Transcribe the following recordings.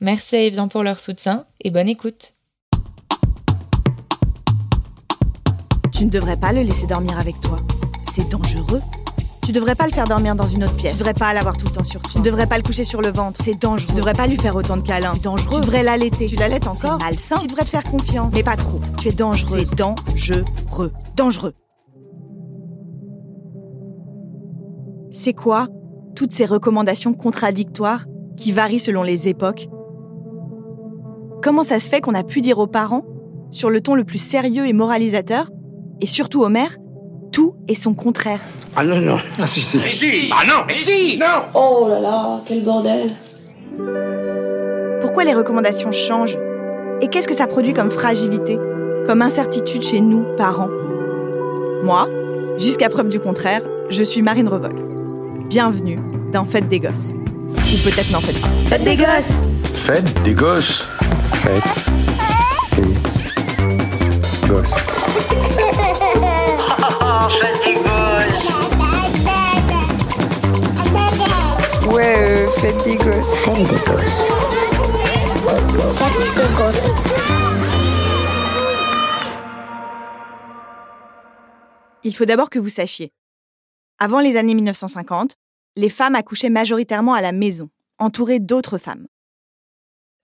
Merci à Evian pour leur soutien et bonne écoute. Tu ne devrais pas le laisser dormir avec toi. C'est dangereux. Tu devrais pas le faire dormir dans une autre pièce. Tu devrais pas l'avoir tout le temps sur toi. Tu ne devrais pas le coucher sur le ventre. C'est dangereux. Tu devrais pas lui faire autant de câlins. C'est dangereux. Tu devrais l'allaiter. Tu l'allaites encore. C'est malsain. Tu devrais te faire confiance. Mais pas trop. Tu es dangereux. C'est dangereux. Dangereux. C'est quoi? Toutes ces recommandations contradictoires qui varient selon les époques Comment ça se fait qu'on a pu dire aux parents, sur le ton le plus sérieux et moralisateur, et surtout aux mères, tout est son contraire? Ah non, non. Ah si, si. Mais si Ah non, mais si Non Oh là là, quel bordel Pourquoi les recommandations changent? Et qu'est-ce que ça produit comme fragilité, comme incertitude chez nous, parents? Moi, jusqu'à preuve du contraire, je suis Marine Revol. Bienvenue dans Fête des Gosses. Ou peut-être n'en faites pas. Faites des gosses Fête des gosses. Fête des gosses. Ouais, euh, fête des gosses. Il faut d'abord que vous sachiez. Avant les années 1950, les femmes accouchaient majoritairement à la maison, entourées d'autres femmes.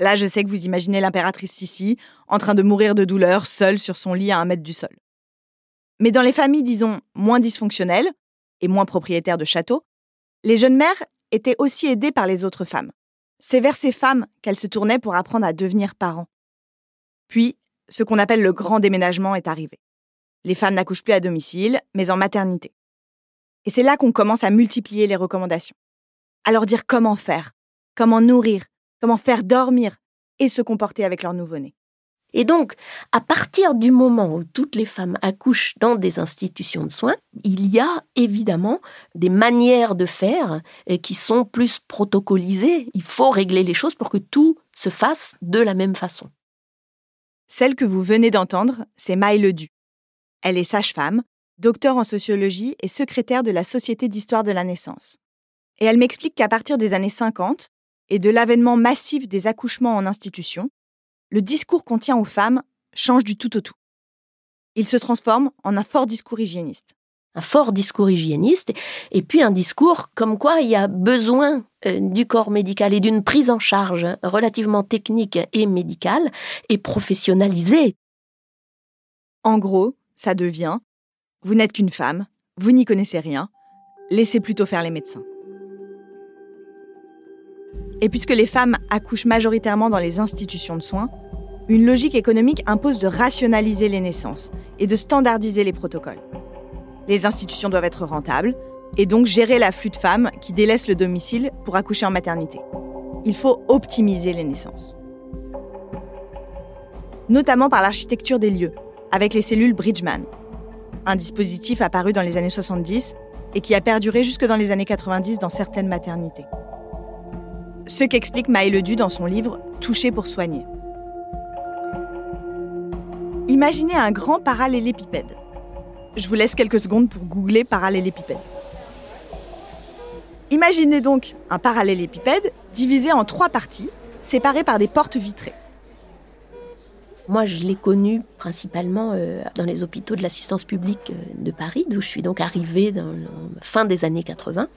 Là, je sais que vous imaginez l'impératrice Sissi en train de mourir de douleur, seule sur son lit à un mètre du sol. Mais dans les familles, disons, moins dysfonctionnelles et moins propriétaires de châteaux, les jeunes mères étaient aussi aidées par les autres femmes. C'est vers ces femmes qu'elles se tournaient pour apprendre à devenir parents. Puis, ce qu'on appelle le grand déménagement est arrivé. Les femmes n'accouchent plus à domicile, mais en maternité. Et c'est là qu'on commence à multiplier les recommandations. À leur dire comment faire, comment nourrir, comment faire dormir et se comporter avec leur nouveau-né. Et donc, à partir du moment où toutes les femmes accouchent dans des institutions de soins, il y a évidemment des manières de faire euh, qui sont plus protocolisées. Il faut régler les choses pour que tout se fasse de la même façon. Celle que vous venez d'entendre, c'est Maï Ledu. Elle est sage-femme, docteur en sociologie et secrétaire de la Société d'histoire de la naissance. Et elle m'explique qu'à partir des années 50 et de l'avènement massif des accouchements en institution, le discours qu'on tient aux femmes change du tout au tout. Il se transforme en un fort discours hygiéniste. Un fort discours hygiéniste et puis un discours comme quoi il y a besoin euh, du corps médical et d'une prise en charge relativement technique et médicale et professionnalisée. En gros, ça devient vous n'êtes qu'une femme, vous n'y connaissez rien, laissez plutôt faire les médecins. Et puisque les femmes accouchent majoritairement dans les institutions de soins, une logique économique impose de rationaliser les naissances et de standardiser les protocoles. Les institutions doivent être rentables et donc gérer l'afflux de femmes qui délaissent le domicile pour accoucher en maternité. Il faut optimiser les naissances. Notamment par l'architecture des lieux, avec les cellules Bridgman, un dispositif apparu dans les années 70 et qui a perduré jusque dans les années 90 dans certaines maternités. Ce qu'explique Maë Ledu dans son livre Toucher pour soigner. Imaginez un grand parallélépipède. Je vous laisse quelques secondes pour googler parallélépipède. Imaginez donc un parallélépipède divisé en trois parties, séparées par des portes vitrées. Moi, je l'ai connu principalement euh, dans les hôpitaux de l'assistance publique euh, de Paris, d'où je suis donc arrivée dans la fin des années 80.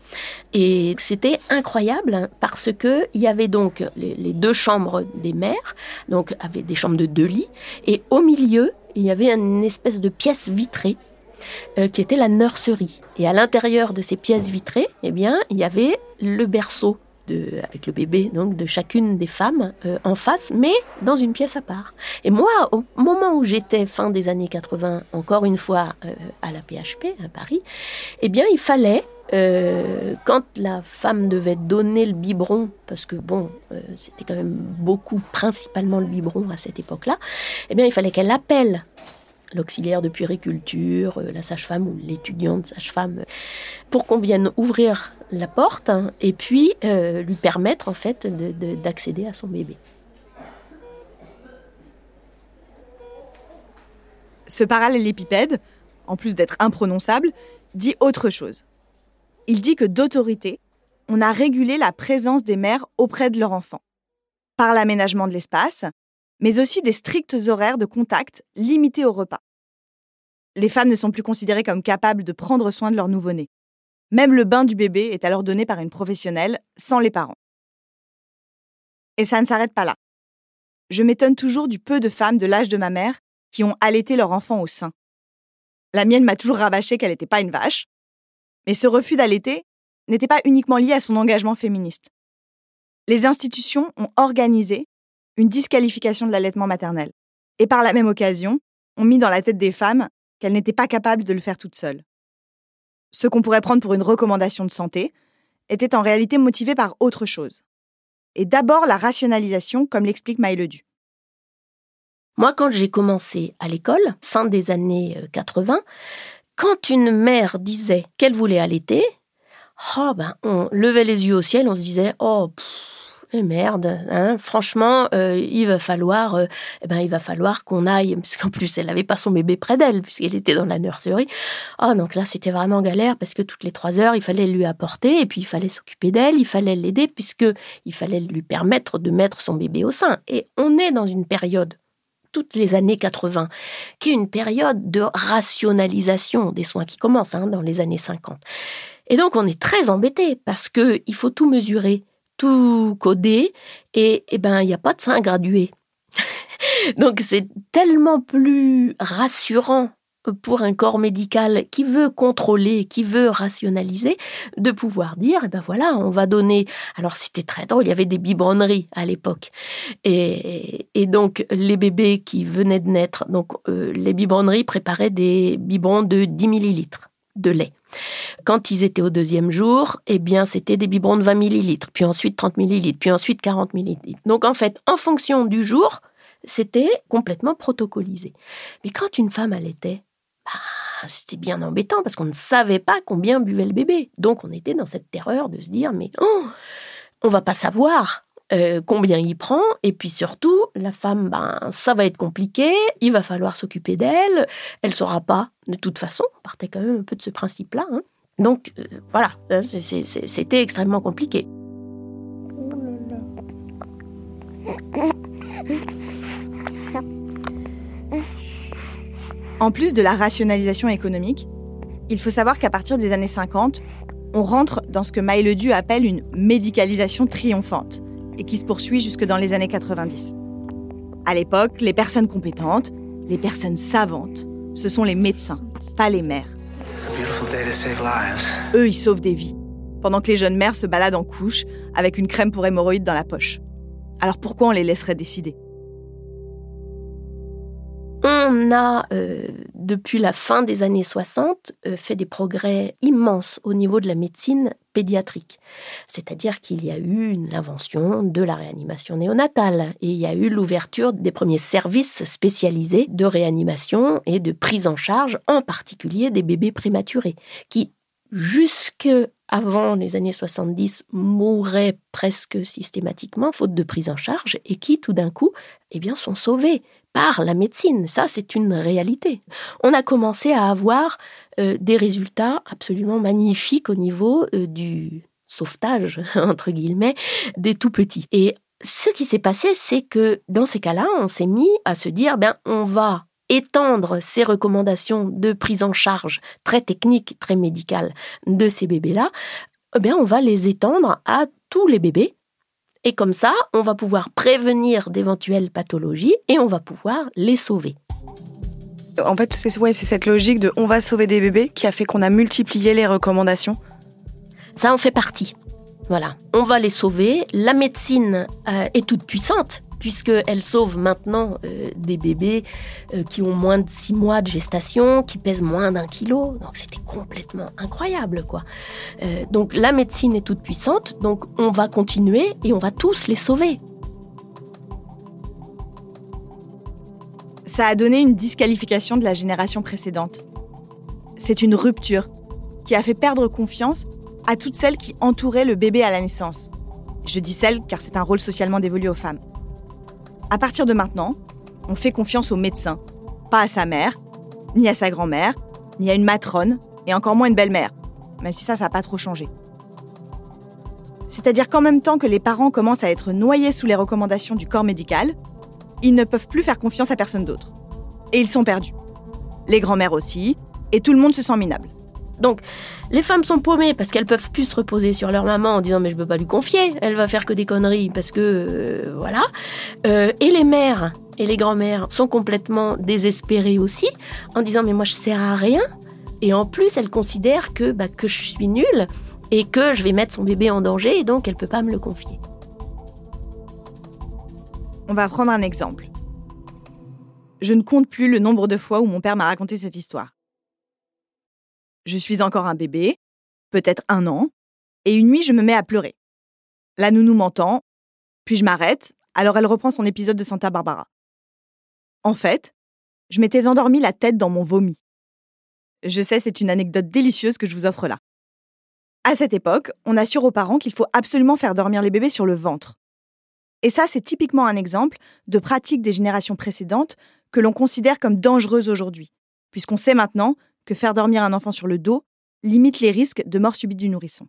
Et c'était incroyable hein, parce que il y avait donc les, deux chambres des mères, donc avec des chambres de deux lits, et au milieu, il y avait une espèce de pièce vitrée euh, qui était la nurserie. Et à l'intérieur de ces pièces vitrées, eh bien, il y avait le berceau avec le bébé donc de chacune des femmes euh, en face, mais dans une pièce à part. Et moi, au moment où j'étais fin des années 80, encore une fois euh, à la PHP à Paris, eh bien, il fallait euh, quand la femme devait donner le biberon, parce que bon, c'était quand même beaucoup, principalement le biberon à cette époque-là, eh bien, il fallait qu'elle appelle l'auxiliaire de puériculture, la sage-femme ou l'étudiante sage-femme, pour qu'on vienne ouvrir la porte hein, et puis euh, lui permettre en fait d'accéder à son bébé. Ce parallélépipède, en plus d'être imprononçable, dit autre chose. Il dit que d'autorité, on a régulé la présence des mères auprès de leur enfant, par l'aménagement de l'espace, mais aussi des stricts horaires de contact limités au repas. Les femmes ne sont plus considérées comme capables de prendre soin de leur nouveau-né. Même le bain du bébé est alors donné par une professionnelle, sans les parents. Et ça ne s'arrête pas là. Je m'étonne toujours du peu de femmes de l'âge de ma mère qui ont allaité leur enfant au sein. La mienne m'a toujours rabâché qu'elle n'était pas une vache. Mais ce refus d'allaiter n'était pas uniquement lié à son engagement féministe. Les institutions ont organisé une disqualification de l'allaitement maternel. Et par la même occasion, ont mis dans la tête des femmes qu'elles n'étaient pas capables de le faire toutes seules ce qu'on pourrait prendre pour une recommandation de santé, était en réalité motivé par autre chose. Et d'abord la rationalisation, comme l'explique Maïledu. Moi, quand j'ai commencé à l'école, fin des années 80, euh, quand une mère disait qu'elle voulait allaiter, oh ben, on levait les yeux au ciel, on se disait oh eh merde, hein, franchement, euh, il va falloir, euh, eh ben, il va falloir qu'on aille, parce qu'en plus, elle n'avait pas son bébé près d'elle, puisqu'elle était dans la nurserie. Ah, donc là, c'était vraiment galère, parce que toutes les trois heures, il fallait lui apporter, et puis il fallait s'occuper d'elle, il fallait l'aider, puisque il fallait lui permettre de mettre son bébé au sein. Et on est dans une période toutes les années 80, qui est une période de rationalisation des soins qui commence hein, dans les années 50. Et donc on est très embêté parce que il faut tout mesurer tout codé et, eh ben il n'y a pas de sein gradué. Donc c'est tellement plus rassurant pour un corps médical qui veut contrôler, qui veut rationaliser, de pouvoir dire, eh ben voilà, on va donner. Alors c'était très drôle, il y avait des biberonneries à l'époque, et, donc les bébés qui venaient de naître, donc euh, les biberonneries préparaient des biberons de 10 millilitres de lait. Quand ils étaient au deuxième jour, eh bien, c'était des biberons de 20 millilitres, puis ensuite 30 millilitres, puis ensuite 40 millilitres. Donc, en fait, en fonction du jour, c'était complètement protocolisé. Mais quand une femme allaitait, bah, c'était bien embêtant parce qu'on ne savait pas combien buvait le bébé. Donc, on était dans cette terreur de se dire, mais oh, on va pas savoir. Euh, combien il prend, et puis surtout, la femme, ben, ça va être compliqué, il va falloir s'occuper d'elle, elle saura pas, de toute façon, on partait quand même un peu de ce principe-là. Hein. Donc euh, voilà, c'était extrêmement compliqué. En plus de la rationalisation économique, il faut savoir qu'à partir des années 50, on rentre dans ce que Maïledu appelle une médicalisation triomphante et qui se poursuit jusque dans les années 90. À l'époque, les personnes compétentes, les personnes savantes, ce sont les médecins, pas les mères. Eux, ils sauvent des vies, pendant que les jeunes mères se baladent en couche avec une crème pour hémorroïdes dans la poche. Alors pourquoi on les laisserait décider? On a, euh, depuis la fin des années 60, euh, fait des progrès immenses au niveau de la médecine pédiatrique. C'est-à-dire qu'il y a eu l'invention de la réanimation néonatale et il y a eu l'ouverture des premiers services spécialisés de réanimation et de prise en charge, en particulier des bébés prématurés, qui, jusque avant les années 70, mouraient presque systématiquement faute de prise en charge et qui, tout d'un coup, eh bien, sont sauvés par la médecine. Ça, c'est une réalité. On a commencé à avoir euh, des résultats absolument magnifiques au niveau euh, du sauvetage, entre guillemets, des tout petits. Et ce qui s'est passé, c'est que dans ces cas-là, on s'est mis à se dire, ben, on va étendre ces recommandations de prise en charge très techniques, très médicales de ces bébés-là, eh bien, on va les étendre à tous les bébés et comme ça, on va pouvoir prévenir d'éventuelles pathologies et on va pouvoir les sauver. En fait, c'est cette logique de on va sauver des bébés qui a fait qu'on a multiplié les recommandations. Ça en fait partie. Voilà, on va les sauver. La médecine euh, est toute puissante puisqu'elle sauve maintenant euh, des bébés euh, qui ont moins de six mois de gestation, qui pèsent moins d'un kilo. Donc c'était complètement incroyable, quoi. donc la médecine est toute puissante, donc on va continuer et on va tous les sauver. Ça a donné une disqualification de la génération précédente. C'est une rupture qui a fait perdre confiance à toutes celles qui entouraient le bébé à la naissance. Je dis celles car c'est un rôle socialement dévolu aux femmes. À partir de maintenant, on fait confiance au médecin, pas à sa mère, ni à sa grand-mère, ni à une matrone, et encore moins une belle-mère, même si ça, ça n'a pas trop changé. C'est-à-dire qu'en même temps que les parents commencent à être noyés sous les recommandations du corps médical, ils ne peuvent plus faire confiance à personne d'autre. Et ils sont perdus. Les grand-mères aussi, et tout le monde se sent minable. Donc, les femmes sont paumées parce qu'elles peuvent plus se reposer sur leur maman en disant mais je peux pas lui confier, elle va faire que des conneries parce que euh, voilà. Euh, et les mères et les grand-mères sont complètement désespérées aussi en disant mais moi je sers à rien. Et en plus, elles considèrent que bah, que je suis nulle et que je vais mettre son bébé en danger et donc elle peut pas me le confier. On va prendre un exemple. Je ne compte plus le nombre de fois où mon père m'a raconté cette histoire je suis encore un bébé, peut-être un an, et une nuit je me mets à pleurer. La nounou m'entend, puis je m'arrête, alors elle reprend son épisode de Santa Barbara. En fait, je m'étais endormi la tête dans mon vomi. Je sais, c'est une anecdote délicieuse que je vous offre là. À cette époque, on assure aux parents qu'il faut absolument faire dormir les bébés sur le ventre. Et ça, c'est typiquement un exemple de pratique des générations précédentes que l'on considère comme dangereuse aujourd'hui, puisqu'on sait maintenant que faire dormir un enfant sur le dos limite les risques de mort subite du nourrisson.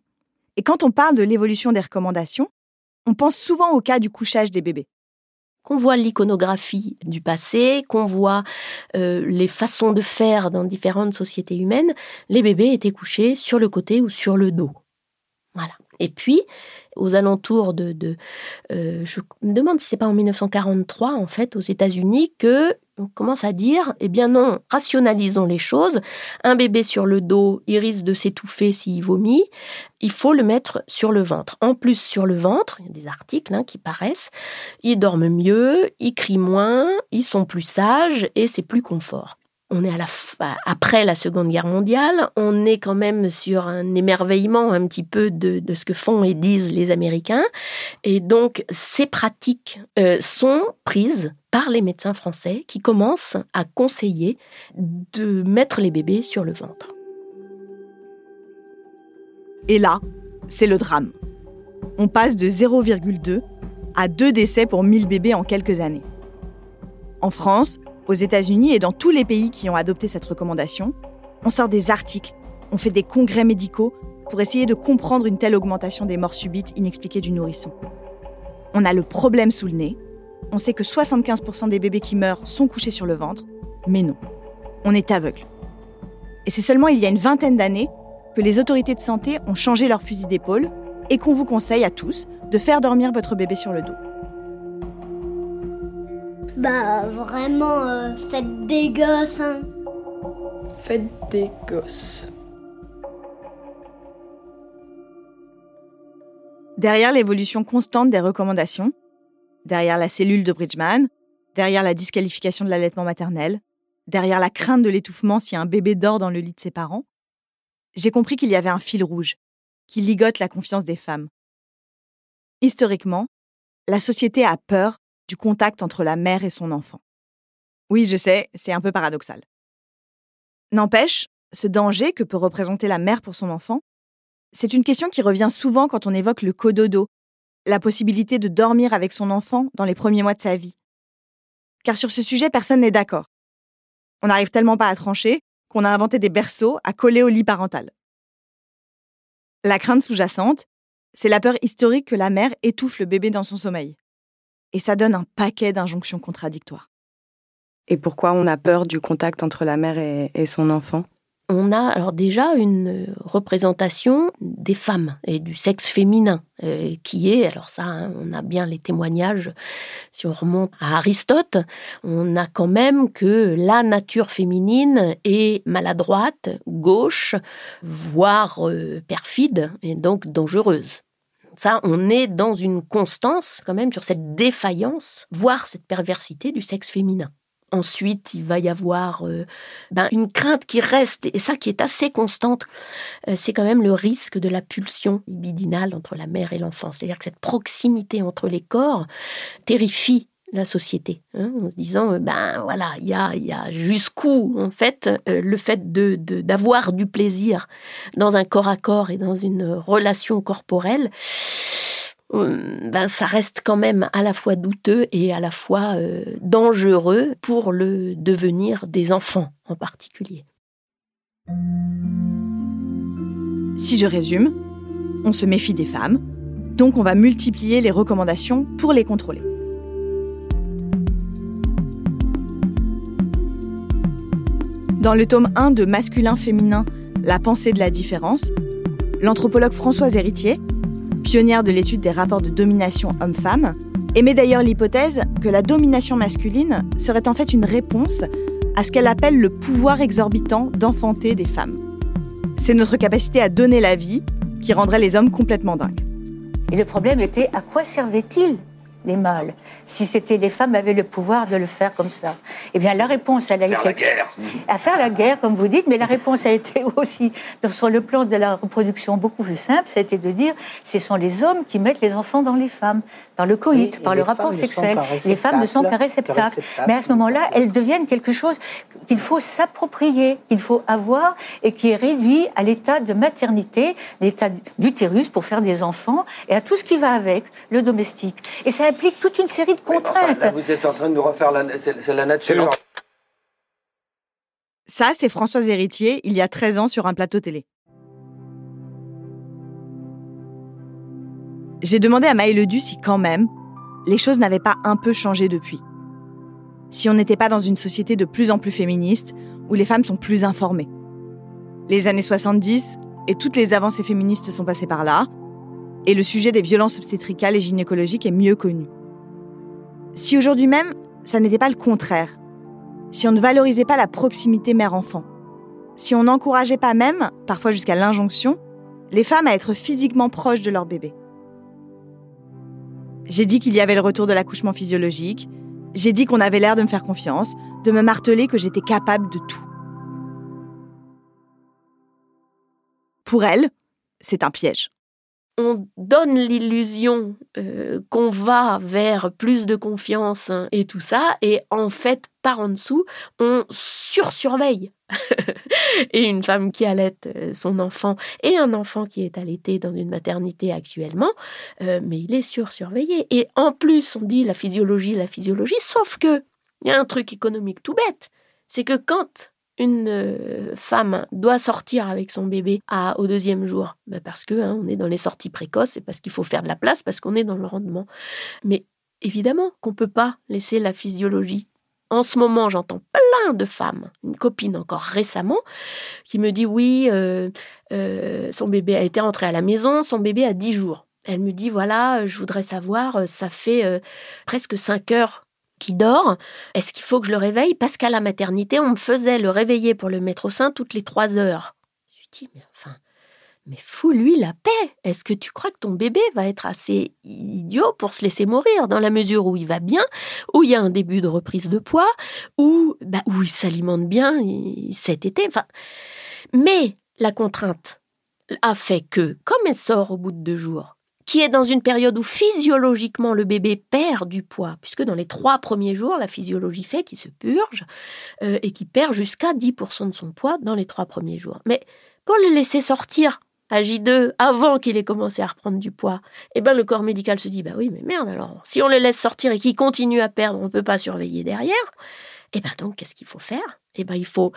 Et quand on parle de l'évolution des recommandations, on pense souvent au cas du couchage des bébés. Qu'on voit l'iconographie du passé, qu'on voit euh, les façons de faire dans différentes sociétés humaines, les bébés étaient couchés sur le côté ou sur le dos. Voilà. Et puis, aux alentours de, euh, je me demande si c'est pas en 1943 en fait aux États-Unis que on commence à dire, eh bien non, rationalisons les choses. Un bébé sur le dos, il risque de s'étouffer s'il vomit. Il faut le mettre sur le ventre. En plus, sur le ventre, il y a des articles hein, qui paraissent, ils dorment mieux, ils crient moins, ils sont plus sages et c'est plus confort on est après la Seconde Guerre mondiale, on est quand même sur un émerveillement un petit peu de, ce que font et disent les Américains. Et donc, ces pratiques euh, sont prises par les médecins français qui commencent à conseiller de mettre les bébés sur le ventre. Et là, c'est le drame. On passe de 0,2 à 2 décès pour 1000 bébés en quelques années. En France, aux États-Unis et dans tous les pays qui ont adopté cette recommandation, on sort des articles, on fait des congrès médicaux pour essayer de comprendre une telle augmentation des morts subites inexpliquées du nourrisson. On a le problème sous le nez. On sait que 75% des bébés qui meurent sont couchés sur le ventre, mais non, on est aveugle. Et c'est seulement il y a une vingtaine d'années que les autorités de santé ont changé leur fusil d'épaule et qu'on vous conseille à tous de faire dormir votre bébé sur le dos. Bah vraiment, euh, faites des gosses. Hein. Faites des gosses. Derrière l'évolution constante des recommandations, derrière la cellule de Bridgman, derrière la disqualification de l'allaitement maternel, derrière la crainte de l'étouffement si un bébé dort dans le lit de ses parents, j'ai compris qu'il y avait un fil rouge qui ligote la confiance des femmes. Historiquement, la société a peur du contact entre la mère et son enfant. Oui, je sais, c'est un peu paradoxal. N'empêche, ce danger que peut représenter la mère pour son enfant, c'est une question qui revient souvent quand on évoque le cododo, la possibilité de dormir avec son enfant dans les premiers mois de sa vie. Car sur ce sujet, personne n'est d'accord. On n'arrive tellement pas à trancher qu'on a inventé des berceaux à coller au lit parental. La crainte sous-jacente, c'est la peur historique que la mère étouffe le bébé dans son sommeil et ça donne un paquet d'injonctions contradictoires. Et pourquoi on a peur du contact entre la mère et, son enfant? On a alors déjà une représentation des femmes et du sexe féminin euh, qui est, alors ça, hein, on a bien les témoignages, si on remonte à Aristote, on a quand même que la nature féminine est maladroite, gauche, voire euh, perfide et donc dangereuse Ça, on est dans une constance quand même sur cette défaillance, voire cette perversité du sexe féminin. Ensuite, il va y avoir euh, ben, une crainte qui reste, et ça qui est assez constante, euh, c'est quand même le risque de la pulsion libidinale entre la mère et l'enfant. C'est-à-dire que cette proximité entre les corps terrifie la société, hein, en se disant, euh, ben voilà, il y a, y a jusqu'où, en fait, euh, le fait de, d'avoir du plaisir dans un corps à corps et dans une relation corporelle, euh, ben ça reste quand même à la fois douteux et à la fois dangereux pour le devenir des enfants en particulier. Si je résume, on se méfie des femmes, donc on va multiplier les recommandations pour les contrôler. Dans le tome 1 de Masculin-Féminin, La pensée de la différence, l'anthropologue Françoise Héritier, pionnière de l'étude des rapports de domination homme-femme, émet d'ailleurs l'hypothèse que la domination masculine serait en fait une réponse à ce qu'elle appelle le pouvoir exorbitant d'enfanter des femmes. C'est notre capacité à donner la vie qui rendrait les hommes complètement dingues. Et le problème était à quoi servait-il les mâles, si c'était les femmes avaient le pouvoir de le faire comme ça. Eh bien, la réponse, elle a faire été la guerre. à faire la guerre, comme vous dites, mais la réponse a été aussi sur le plan de la reproduction beaucoup plus simple, été de dire, ce sont les hommes qui mettent les enfants dans les femmes, dans le coït, Oui, par et le rapport sexuel. Les femmes ne sont qu'un réceptacle. Mais à ce moment-là, elles deviennent quelque chose qu'il faut s'approprier, qu'il faut avoir et qui est réduit à l'état de maternité, l'état d'utérus pour faire des enfants et à tout ce qui va avec, le domestique. Et ça implique toute une série de enfin, contraintes. là, vous êtes en train de nous refaire la, c'est, c'est la nature. Ça, c'est Françoise Héritier, il y a 13 ans, sur un plateau télé. J'ai demandé à Maë Ledu si, quand même, les choses n'avaient pas un peu changé depuis. Si on n'était pas dans une société de plus en plus féministe, où les femmes sont plus informées. Les années 70 et toutes les avancées féministes sont passées par là, et le sujet des violences obstétricales et gynécologiques est mieux connu. Si aujourd'hui même, ça n'était pas le contraire, si on ne valorisait pas la proximité mère-enfant, si on n'encourageait pas même, parfois jusqu'à l'injonction, les femmes à être physiquement proches de leur bébé. J'ai dit qu'il y avait le retour de l'accouchement physiologique, j'ai dit qu'on avait l'air de me faire confiance, de me marteler que j'étais capable de tout. Pour elle, c'est un piège on donne l'illusion euh, qu'on va vers plus de confiance et tout ça, et en fait, par en dessous, on sursurveille. et une femme qui allait euh, son enfant et un enfant qui est allaité dans une maternité actuellement, euh, mais il est sursurveillé. Et en plus, on dit la physiologie, la physiologie, sauf que il y a un truc économique tout bête, c'est que quand une euh, femme doit sortir avec son bébé au deuxième jour ben Parce que hein, on est dans les sorties précoces et parce qu'il faut faire de la place, parce qu'on est dans le rendement. Mais évidemment qu'on ne peut pas laisser la physiologie. En ce moment, j'entends plein de femmes, une copine encore récemment, qui me dit oui, euh, euh, son bébé a été rentré à la maison, son bébé a 10 jours. Elle me dit voilà, je voudrais savoir, ça fait presque 5 heures qui dort, est-ce qu'il faut que je le réveille? Parce qu'à la maternité, on me faisait le réveiller pour le mettre au sein toutes les trois heures. Je lui dis, mais enfin, mais fous-lui la paix. Est-ce que tu crois que ton bébé va être assez idiot pour se laisser mourir dans la mesure où il va bien, où il y a un début de reprise de poids, où, bah, où il s'alimente bien cet été? Enfin, Mais la contrainte a fait que, comme elle sort au bout de deux jours, qui est dans une période où physiologiquement le bébé perd du poids, puisque dans les trois premiers jours, la physiologie fait qu'il se purge euh, et qu'il perd jusqu'à 10% de son poids dans les trois premiers jours. Mais pour le laisser sortir à J2 avant qu'il ait commencé à reprendre du poids, eh ben le corps médical se dit bah oui mais merde alors si on le laisse sortir et qu'il continue à perdre, on ne peut pas surveiller derrière. Eh ben donc qu'est-ce qu'il faut faire? Eh ben il faut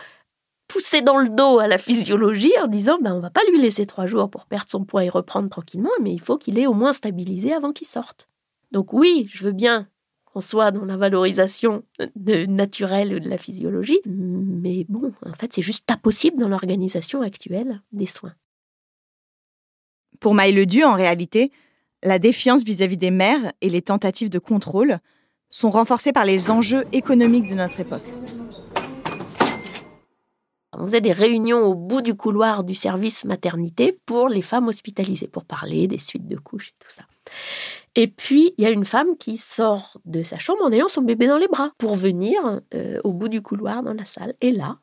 pousser dans le dos à la physiologie en disant ben on va pas lui laisser trois jours pour perdre son poids et reprendre tranquillement, mais il faut qu'il ait au moins stabilisé avant qu'il sorte. Donc oui, je veux bien qu'on soit dans la valorisation de naturelle de la physiologie, mais bon, en fait, c'est juste pas possible dans l'organisation actuelle des soins. Pour Maï Ledu, en réalité, la défiance vis-à-vis des mères et les tentatives de contrôle sont renforcées par les enjeux économiques de notre époque. On faisait des réunions au bout du couloir du service maternité pour les femmes hospitalisées, pour parler des suites de couches et tout ça. Et puis, il y a une femme qui sort de sa chambre en ayant son bébé dans les bras pour venir euh, au bout du couloir dans la salle. Et là,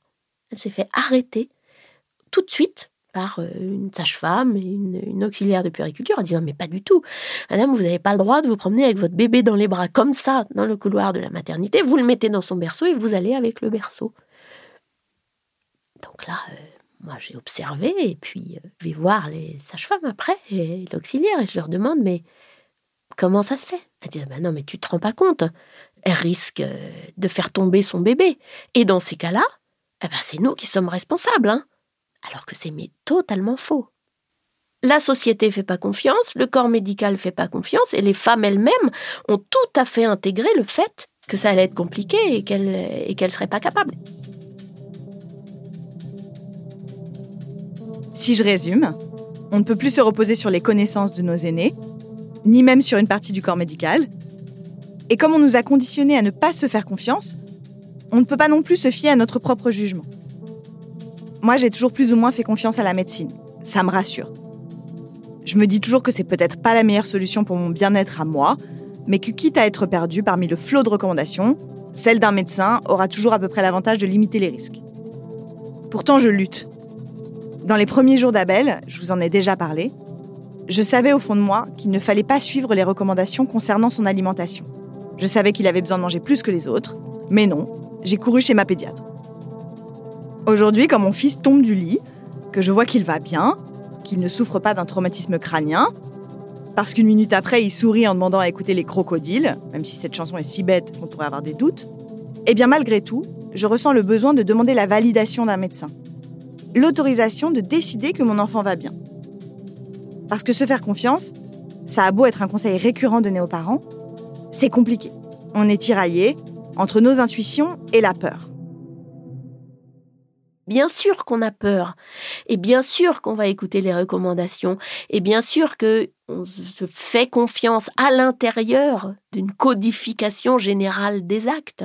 elle s'est fait arrêter tout de suite par euh, une sage-femme et une, auxiliaire de puériculture en disant mais pas du tout, madame, vous n'avez pas le droit de vous promener avec votre bébé dans les bras comme ça dans le couloir de la maternité, vous le mettez dans son berceau et vous allez avec le berceau. Donc là, euh, moi j'ai observé et puis je vais voir les sages-femmes après et l'auxiliaire et je leur demande mais Comment ça se fait? Elle dit ben non, mais tu te rends pas compte. Elle risque euh, de faire tomber son bébé. Et dans ces cas-là, eh ben, c'est nous qui sommes responsables. Hein. Alors que c'est mais totalement faux. La société fait pas confiance, le corps médical fait pas confiance, et les femmes elles-mêmes ont tout à fait intégré le fait que ça allait être compliqué et qu'elles et qu'elles seraient pas capables. Si je résume, on ne peut plus se reposer sur les connaissances de nos aînés, ni même sur une partie du corps médical. Et comme on nous a conditionnés à ne pas se faire confiance, on ne peut pas non plus se fier à notre propre jugement. Moi, j'ai toujours plus ou moins fait confiance à la médecine. Ça me rassure. Je me dis toujours que c'est peut-être pas la meilleure solution pour mon bien-être à moi, mais que quitte à être perdu parmi le flot de recommandations, celle d'un médecin aura toujours à peu près l'avantage de limiter les risques. Pourtant, je lutte. Dans les premiers jours d'Abel, je vous en ai déjà parlé, je savais au fond de moi qu'il ne fallait pas suivre les recommandations concernant son alimentation. Je savais qu'il avait besoin de manger plus que les autres, mais non, j'ai couru chez ma pédiatre. Aujourd'hui, quand mon fils tombe du lit, que je vois qu'il va bien, qu'il ne souffre pas d'un traumatisme crânien, parce qu'une minute après, il sourit en demandant à écouter les crocodiles, même si cette chanson est si bête qu'on pourrait avoir des doutes, eh bien malgré tout, je ressens le besoin de demander la validation d'un médecin. L'autorisation de décider que mon enfant va bien. Parce que se faire confiance, ça a beau être un conseil récurrent donné aux parents, c'est compliqué. On est tiraillé entre nos intuitions et la peur. Bien sûr qu'on a peur, et bien sûr qu'on va écouter les recommandations, et bien sûr que on se fait confiance à l'intérieur d'une codification générale des actes.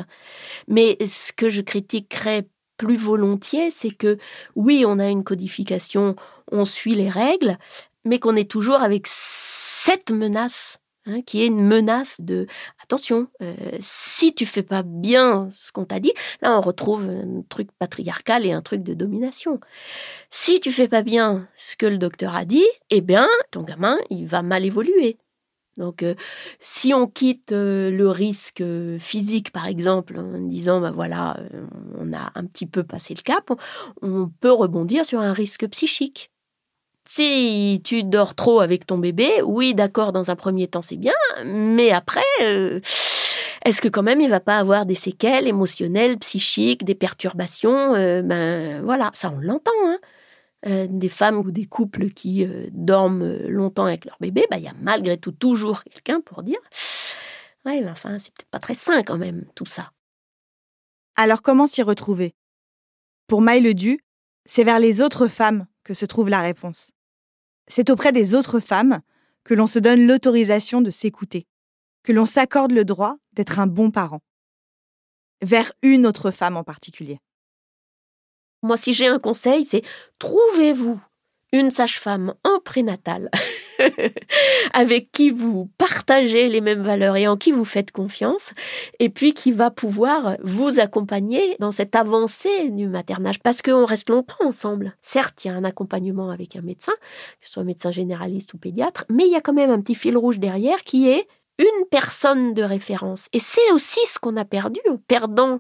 Mais ce que je critiquerais plus volontiers, c'est que oui, on a une codification, on suit les règles, mais qu'on est toujours avec cette menace, hein, qui est une menace de attention, euh, si tu fais pas bien ce qu'on t'a dit, là on retrouve un truc patriarcal et un truc de domination. Si tu fais pas bien ce que le docteur a dit, eh bien ton gamin il va mal évoluer. Donc, euh, si on quitte euh, le risque physique, par exemple, en disant, ben voilà, on a un petit peu passé le cap, on peut rebondir sur un risque psychique. Si tu dors trop avec ton bébé, oui, d'accord, dans un premier temps, c'est bien, mais après, euh, est-ce que quand même il va pas avoir des séquelles émotionnelles, psychiques, des perturbations euh, Ben voilà, ça on l'entend. Hein. Euh, des femmes ou des couples qui dorment longtemps avec leur bébé, ben, il y a malgré tout toujours quelqu'un pour dire Ouais, mais enfin, c'est peut-être pas très sain quand même, tout ça. Alors comment s'y retrouver? Pour Maïle Du, c'est vers les autres femmes que se trouve la réponse. C'est auprès des autres femmes que l'on se donne l'autorisation de s'écouter, que l'on s'accorde le droit d'être un bon parent. Vers une autre femme en particulier. Moi, si j'ai un conseil, c'est trouvez-vous une sage-femme en prénatal avec qui vous partagez les mêmes valeurs et en qui vous faites confiance, et puis qui va pouvoir vous accompagner dans cette avancée du maternage, parce qu'on reste longtemps ensemble. Certes, il y a un accompagnement avec un médecin, que ce soit médecin généraliste ou pédiatre, mais il y a quand même un petit fil rouge derrière qui est une personne de référence. Et c'est aussi ce qu'on a perdu en perdant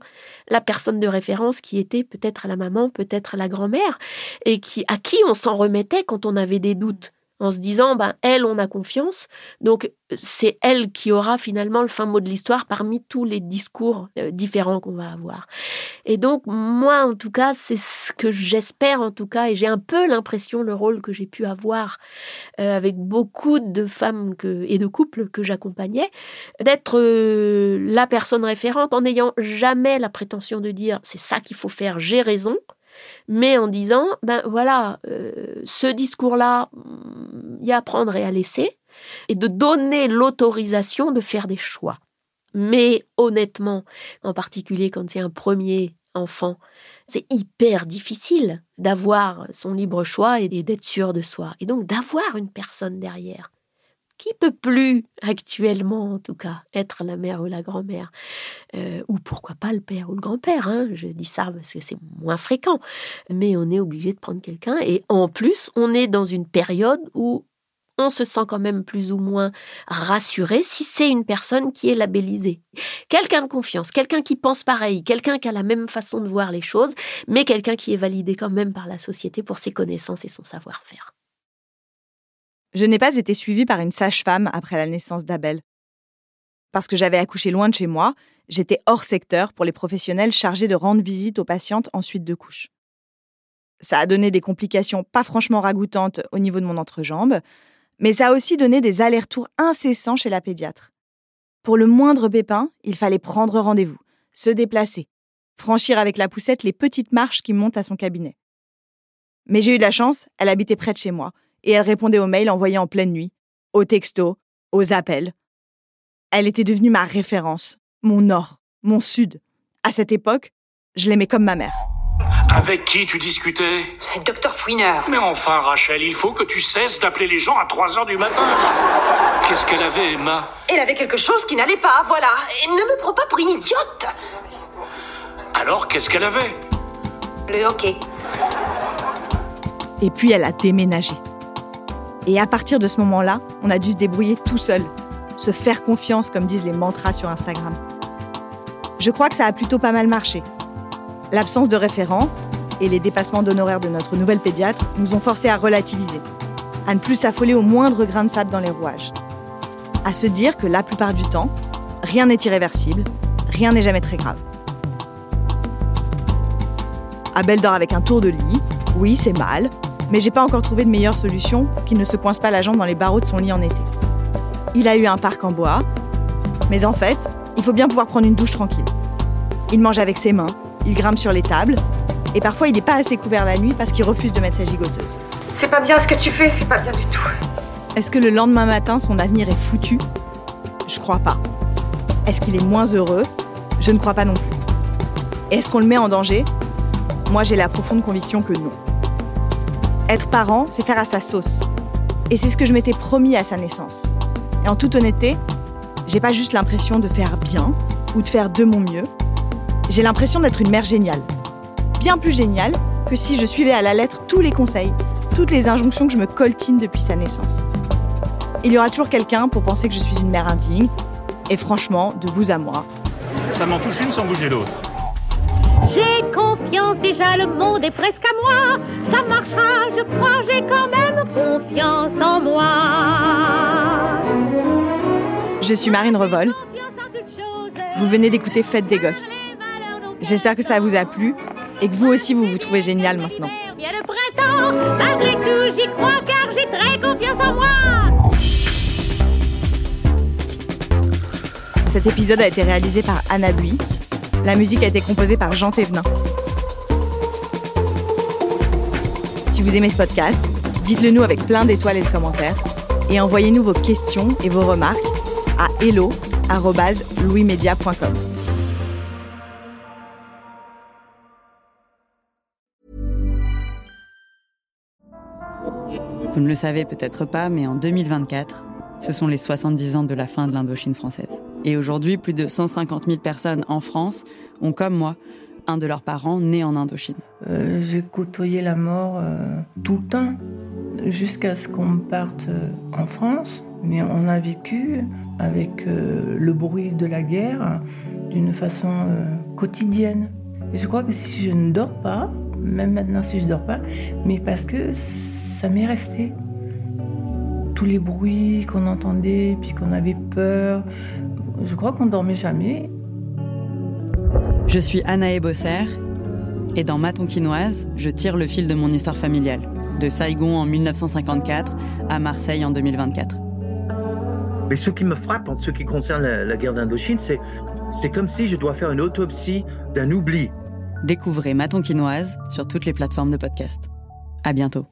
la personne de référence qui était peut-être la maman, peut-être la grand-mère, et qui, à qui on s'en remettait quand on avait des doutes en se disant, ben, elle, on a confiance, donc c'est elle qui aura finalement le fin mot de l'histoire parmi tous les discours euh, différents qu'on va avoir. Et donc, moi, en tout cas, c'est ce que j'espère, en tout cas, et j'ai un peu l'impression, le rôle que j'ai pu avoir euh, avec beaucoup de femmes et de couples que j'accompagnais, d'être euh, la personne référente en n'ayant jamais la prétention de dire, c'est ça qu'il faut faire, j'ai raison mais en disant, ben voilà, euh, ce discours-là, il y a à prendre et à laisser, et de donner l'autorisation de faire des choix. Mais honnêtement, en particulier quand c'est un premier enfant. C'est hyper difficile d'avoir son libre choix et d'être sûr de soi. Et donc d'avoir une personne derrière qui peut plus actuellement en tout cas être la mère ou la grand-mère euh, ou pourquoi pas le père ou le grand-père hein. je dis ça parce que c'est moins fréquent mais on est obligé de prendre quelqu'un et en plus on est dans une période où on se sent quand même plus ou moins rassuré si c'est une personne qui est labellisée. Quelqu'un de confiance, quelqu'un qui pense pareil, quelqu'un qui a la même façon de voir les choses, mais quelqu'un qui est validé quand même par la société pour ses connaissances et son savoir-faire. Je n'ai pas été suivie par une sage-femme après la naissance d'Abel. Parce que j'avais accouché loin de chez moi, j'étais hors secteur pour les professionnels chargés de rendre visite aux patientes en suite de couche. Ça a donné des complications pas franchement ragoûtantes au niveau de mon entrejambe, mais ça a aussi donné des allers-retours incessants chez la pédiatre. Pour le moindre pépin, il fallait prendre rendez-vous, se déplacer, franchir avec la poussette les petites marches qui montent à son cabinet. Mais j'ai eu de la chance, elle habitait près de chez moi, et elle répondait aux mails envoyés en pleine nuit, aux textos, aux appels. Elle était devenue ma référence, mon nord, mon sud. À cette époque, je l'aimais comme ma mère. Avec qui tu discutais? Docteur Fouineur. Mais enfin, Rachel, il faut que tu cesses d'appeler les gens à 3 heures du matin. Qu'est-ce qu'elle avait, Emma? Elle avait quelque chose qui n'allait pas, voilà. Et ne me prends pas pour une idiote. Alors, qu'est-ce qu'elle avait? Le hockey. Et puis elle a déménagé. Et à partir de ce moment-là, on a dû se débrouiller tout seul, se faire confiance, comme disent les mantras sur Instagram. Je crois que ça a plutôt pas mal marché. L'absence de référent et les dépassements d'honoraires de notre nouvelle pédiatre nous ont forcés à relativiser, à ne plus s'affoler au moindre grain de sable dans les rouages, à se dire que la plupart du temps, rien n'est irréversible, rien n'est jamais très grave. Abel dort avec un tour de lit, oui c'est mal, mais j'ai pas encore trouvé de meilleure solution pour qu'il ne se coince pas la jambe dans les barreaux de son lit en été. Il a eu un parc en bois, mais en fait, il faut bien pouvoir prendre une douche tranquille. Il mange avec ses mains, il grimpe sur les tables, et parfois il n'est pas assez couvert la nuit parce qu'il refuse de mettre sa gigoteuse. C'est pas bien ce que tu fais, c'est pas bien du tout. Est-ce que le lendemain matin, son avenir est foutu? Je crois pas. Est-ce qu'il est moins heureux? Je ne crois pas non plus. Est-ce qu'on le met en danger? Moi, j'ai la profonde conviction que non. Être parent, c'est faire à sa sauce. Et c'est ce que je m'étais promis à sa naissance. Et en toute honnêteté, j'ai pas juste l'impression de faire bien ou de faire de mon mieux. J'ai l'impression d'être une mère géniale. Bien plus géniale que si je suivais à la lettre tous les conseils, toutes les injonctions que je me coltine depuis sa naissance. Il y aura toujours quelqu'un pour penser que je suis une mère indigne. Et franchement, de vous à moi. Ça m'en touche une sans bouger l'autre. Déjà le monde est presque à moi. Ça marchera, je crois, j'ai quand même confiance en moi. Je suis Marine Revol. Vous venez d'écouter Fête des Gosses. J'espère que ça vous a plu et que vous aussi vous vous trouvez génial maintenant. Bien le printemps, malgré tout, j'y crois car j'ai très confiance en moi. Cet épisode a été réalisé par Anna Bui. La musique a été composée par Jean Thévenin. Si vous aimez ce podcast, dites-le nous avec plein d'étoiles et de commentaires et envoyez-nous vos questions et vos remarques à hello@louismedia.com. Vous ne le savez peut-être pas, mais en 2024, ce sont les 70 ans de la fin de l'Indochine française. Et aujourd'hui, plus de 150 000 personnes en France ont, comme moi, un de leurs parents né en Indochine. Euh, J'ai côtoyé la mort euh, tout le temps, jusqu'à ce qu'on parte euh, en France. Mais on a vécu avec le bruit de la guerre d'une façon quotidienne. Je crois que si je ne dors pas, même maintenant si je ne dors pas, mais parce que ça m'est resté. Tous les bruits qu'on entendait, puis qu'on avait peur, je crois qu'on dormait jamais. Je suis Anaë Bosser, et dans Ma Tonkinoise, je tire le fil de mon histoire familiale, de Saigon en 1954 à Marseille en 2024. Mais ce qui me frappe en ce qui concerne la, la guerre d'Indochine, c'est, c'est comme si je dois faire une autopsie d'un oubli. Découvrez Ma Tonkinoise sur toutes les plateformes de podcast. À bientôt.